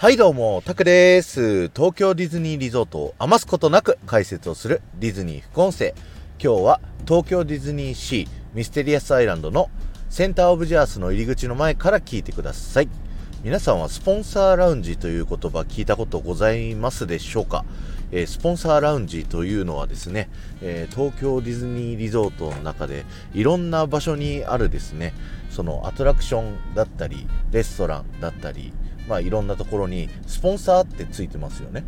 はいどうも、タクです。東京ディズニーリゾートを余すことなく解説をするディズニー副音声。今日は東京ディズニーシーミステリアスアイランドのセンターオブジャースの入り口の前から聞いてください。皆さんはスポンサーラウンジという言葉聞いたことございますでしょうか、えースポンサーラウンジというのはですね、えー東京ディズニーリゾートの中でいろんな場所にあるですね、そのアトラクションだったり、レストランだったり、まあいろんなところにスポンサーってついてますよね。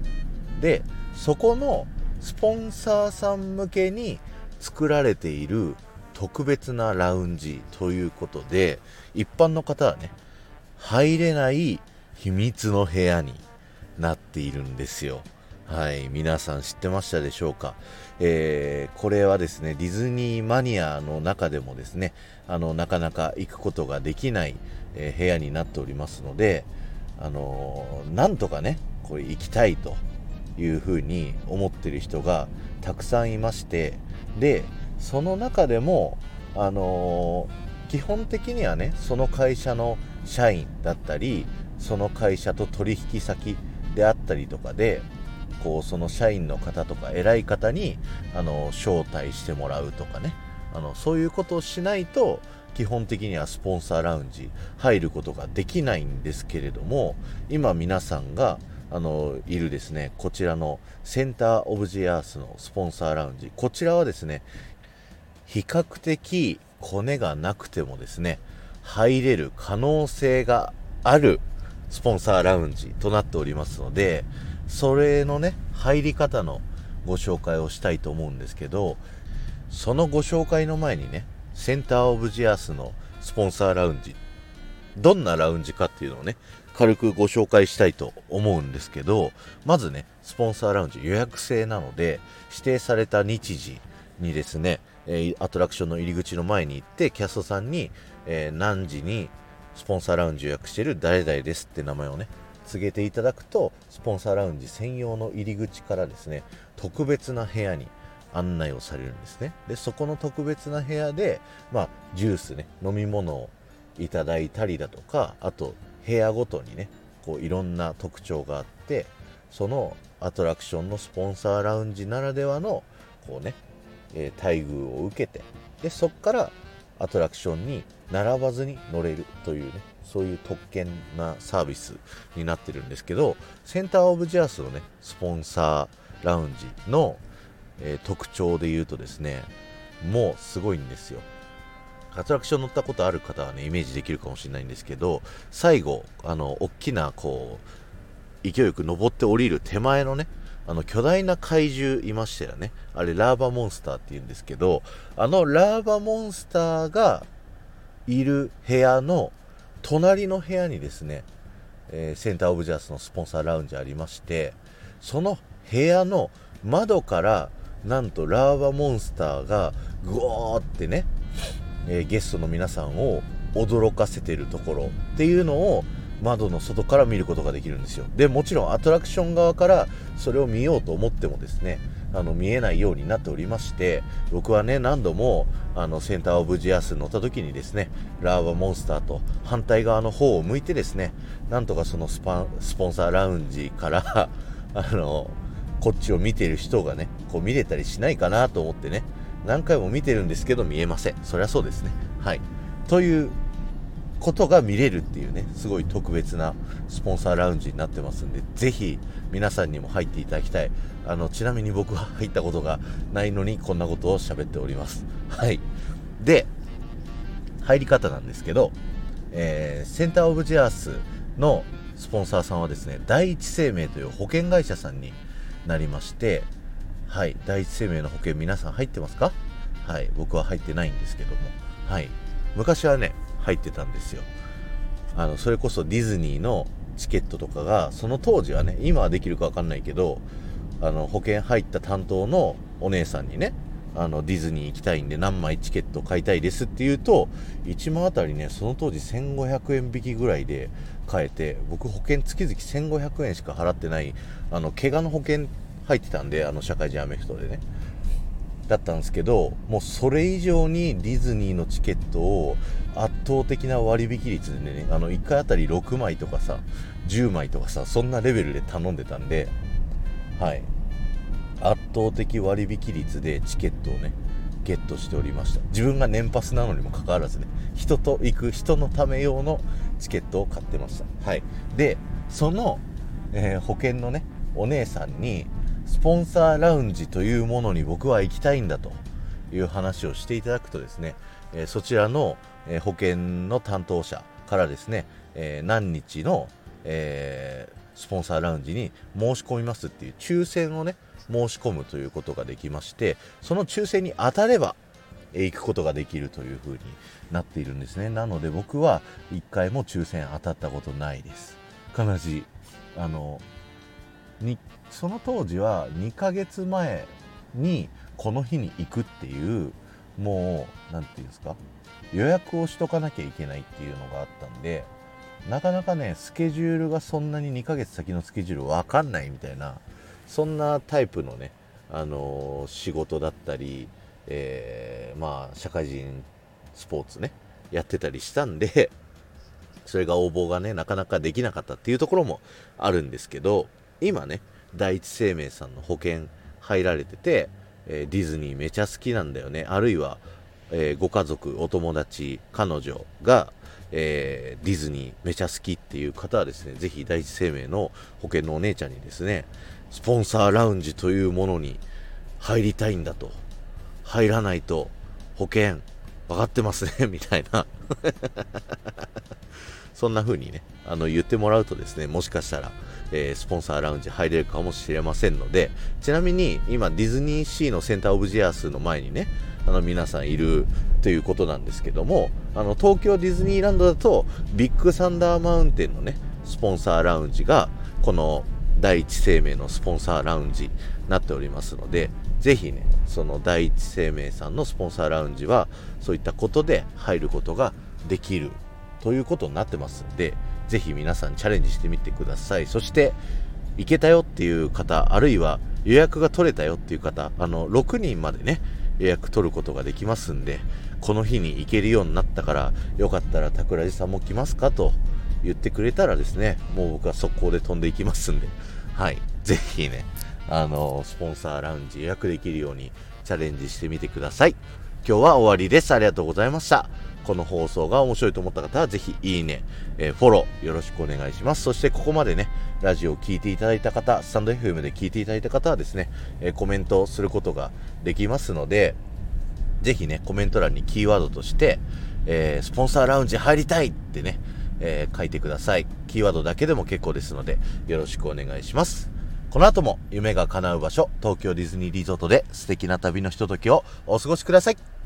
で、そこのスポンサーさん向けに作られている特別なラウンジということで、一般の方はね、入れない秘密の部屋になっているんですよ。はい、皆さん知ってましたでしょうか、えーこれはですね、ディズニーマニアの中でもですね、あの、なかなか行くことができない、えー部屋になっておりますので、あのなんとかね、これ行きたいというふうに思ってる人がたくさんいまして、で、その中でも、あの基本的にはね、その会社の社員だったり、その会社と取引先であったりとかで、こうその社員の方とか偉い方にあの招待してもらうとかねあのそういうことをしないと基本的にはスポンサーラウンジ入ることができないんですけれども今皆さんがあのいるですねこちらのセンターオブジアースのスポンサーラウンジ。こちらはですね比較的コネがなくてもですね入れる可能性があるスポンサーラウンジとなっておりますのでそれのね入り方のご紹介をしたいと思うんですけどそのご紹介の前にねセンターオブジアースのスポンサーラウンジどんなラウンジかっていうのをね軽くご紹介したいと思うんですけどまずねスポンサーラウンジ予約制なので指定された日時にですね、えアトラクションの入り口の前に行ってキャストさんに、え何時にスポンサーラウンジ予約してる誰々ですって名前をね告げていただくとスポンサーラウンジ専用の入り口からですね特別な部屋に案内をされるんですね。でそこの特別な部屋で、まあ、ジュースね飲み物をいただいたりだとかあと部屋ごとにねこういろんな特徴があってそのアトラクションのスポンサーラウンジならではのこうね、えー待遇を受けてでそこからアトラクションに並ばずに乗れるというねそういう特権なサービスになってるんですけどセンターオブジャースのねスポンサーラウンジの、えー特徴で言うとですねもうすごいんですよ。アトラクション乗ったことある方はねイメージできるかもしれないんですけど最後あの大きなこう勢いよく登って降りる手前のねあの巨大な怪獣いましたよね。あれラーバモンスターって言うんですけどあのラーバモンスターがいる部屋の隣の部屋にですね、えーセンターオブジャースのスポンサーラウンジありましてその部屋の窓からなんとラーバモンスターがグオーってね、えーゲストの皆さんを驚かせてるところっていうのを窓の外から見ることができるんですよ。でもちろんアトラクション側からそれを見ようと思ってもですねあの見えないようになっておりまして僕はね何度もあのセンターオブジアスに乗った時にですねラーバモンスターと反対側の方を向いてですねなんとかそのスパンスポンサーラウンジからあのこっちを見てる人がねこう見れたりしないかなと思ってね何回も見てるんですけど見えません。そりゃそうですね。はい。ということが見れるっていうねすごい特別なスポンサーラウンジになってますんでぜひ皆さんにも入っていただきたい。あのちなみに僕は入ったことがないのにこんなことを喋っております。はい。で入り方なんですけど、えーセンターオブジアースのスポンサーさんはですね第一生命という保険会社さんになりましてはい第一生命の保険皆さん入ってますか？はい僕は入ってないんですけども。はい昔はね入ってたんですよ。あのそれこそディズニーのチケットとかがその当時はね今はできるか分かんないけどあの保険入った担当のお姉さんにねあのディズニー行きたいんで何枚チケット買いたいですって言うと1万あたりねその当時1500円引きぐらいで買えて僕保険月々1500円しか払ってないあの怪我の保険入ってたんであの社会人アメフトでね。だったんですけどもうそれ以上にディズニーのチケットを圧倒的な割引率でねあの1回あたり6枚とかさ10枚とかさそんなレベルで頼んでたんではい。圧倒的割引率でチケットをねゲットしておりました。自分が年パスなのにもかかわらずね人と行く人のため用のチケットを買ってました。はい。でその、えー、保険のねお姉さんにスポンサーラウンジというものに僕は行きたいんだという話をしていただくとですね、えー、そちらの、えー、保険の担当者からですね、え何日の、えスポンサーラウンジに申し込みますっていう抽選をね申し込むということができましてその抽選に当たれば行くことができるという風になっているんですね。なので僕は1回も抽選当たったことないです。必ずあのにその当時は2ヶ月前にこの日に行くっていうもう何て言うんですか予約をしとかなきゃいけないっていうのがあったんでなかなかねスケジュールがそんなに2ヶ月先のスケジュール分かんないみたいなそんなタイプのね、あの、仕事だったり、えー、まあ、社会人スポーツね、やってたりしたんで、それが応募がね、なかなかできなかったっていうところもあるんですけど、今ね、第一生命さんの保険入られてて、えー、ディズニーめちゃ好きなんだよね。あるいは、えー、ご家族、お友達、彼女が、えー、ディズニーめちゃ好きっていう方はですね、ぜひ第一生命の保険のお姉ちゃんにですね、スポンサーラウンジというものに入りたいんだと。入らないと保険わかってますね、みたいなそんな風にね、あの言ってもらうとですね、もしかしたら、えー、スポンサーラウンジ入れるかもしれませんので、ちなみに今ディズニーシーのセンターオブジアースの前にね、あの皆さんいるということなんですけども、あの東京ディズニーランドだとビッグサンダーマウンテンのね、スポンサーラウンジがこの第一生命のスポンサーラウンジになっておりますので、ぜひね、その第一生命さんのスポンサーラウンジは、そういったことで入ることができるということになってますんで、ぜひ皆さんチャレンジしてみてください。そして、行けたよっていう方、あるいは予約が取れたよっていう方、あの、6人までね、予約取ることができますんで、この日に行けるようになったから、よかったら桜地さんも来ますかと言ってくれたらですね、もう僕は速攻で飛んでいきますんで、はい。ぜひね、あの、スポンサーラウンジ予約できるようにチャレンジしてみてください。今日は終わりです。ありがとうございました。この放送が面白いと思った方はぜひいいね、えー、フォローよろしくお願いします。そしてここまでね、ラジオを聴いていただいた方、スタンド FM で聞いていただいた方はですね、えー、コメントをすることができますので、ぜひね、コメント欄にキーワードとして、えー、スポンサーラウンジ入りたいってね、え、書いてください。キーワードだけでも結構ですので、よろしくお願いします。この後も夢が叶う場所、東京ディズニーリゾートで素敵な旅のひとときをお過ごしください。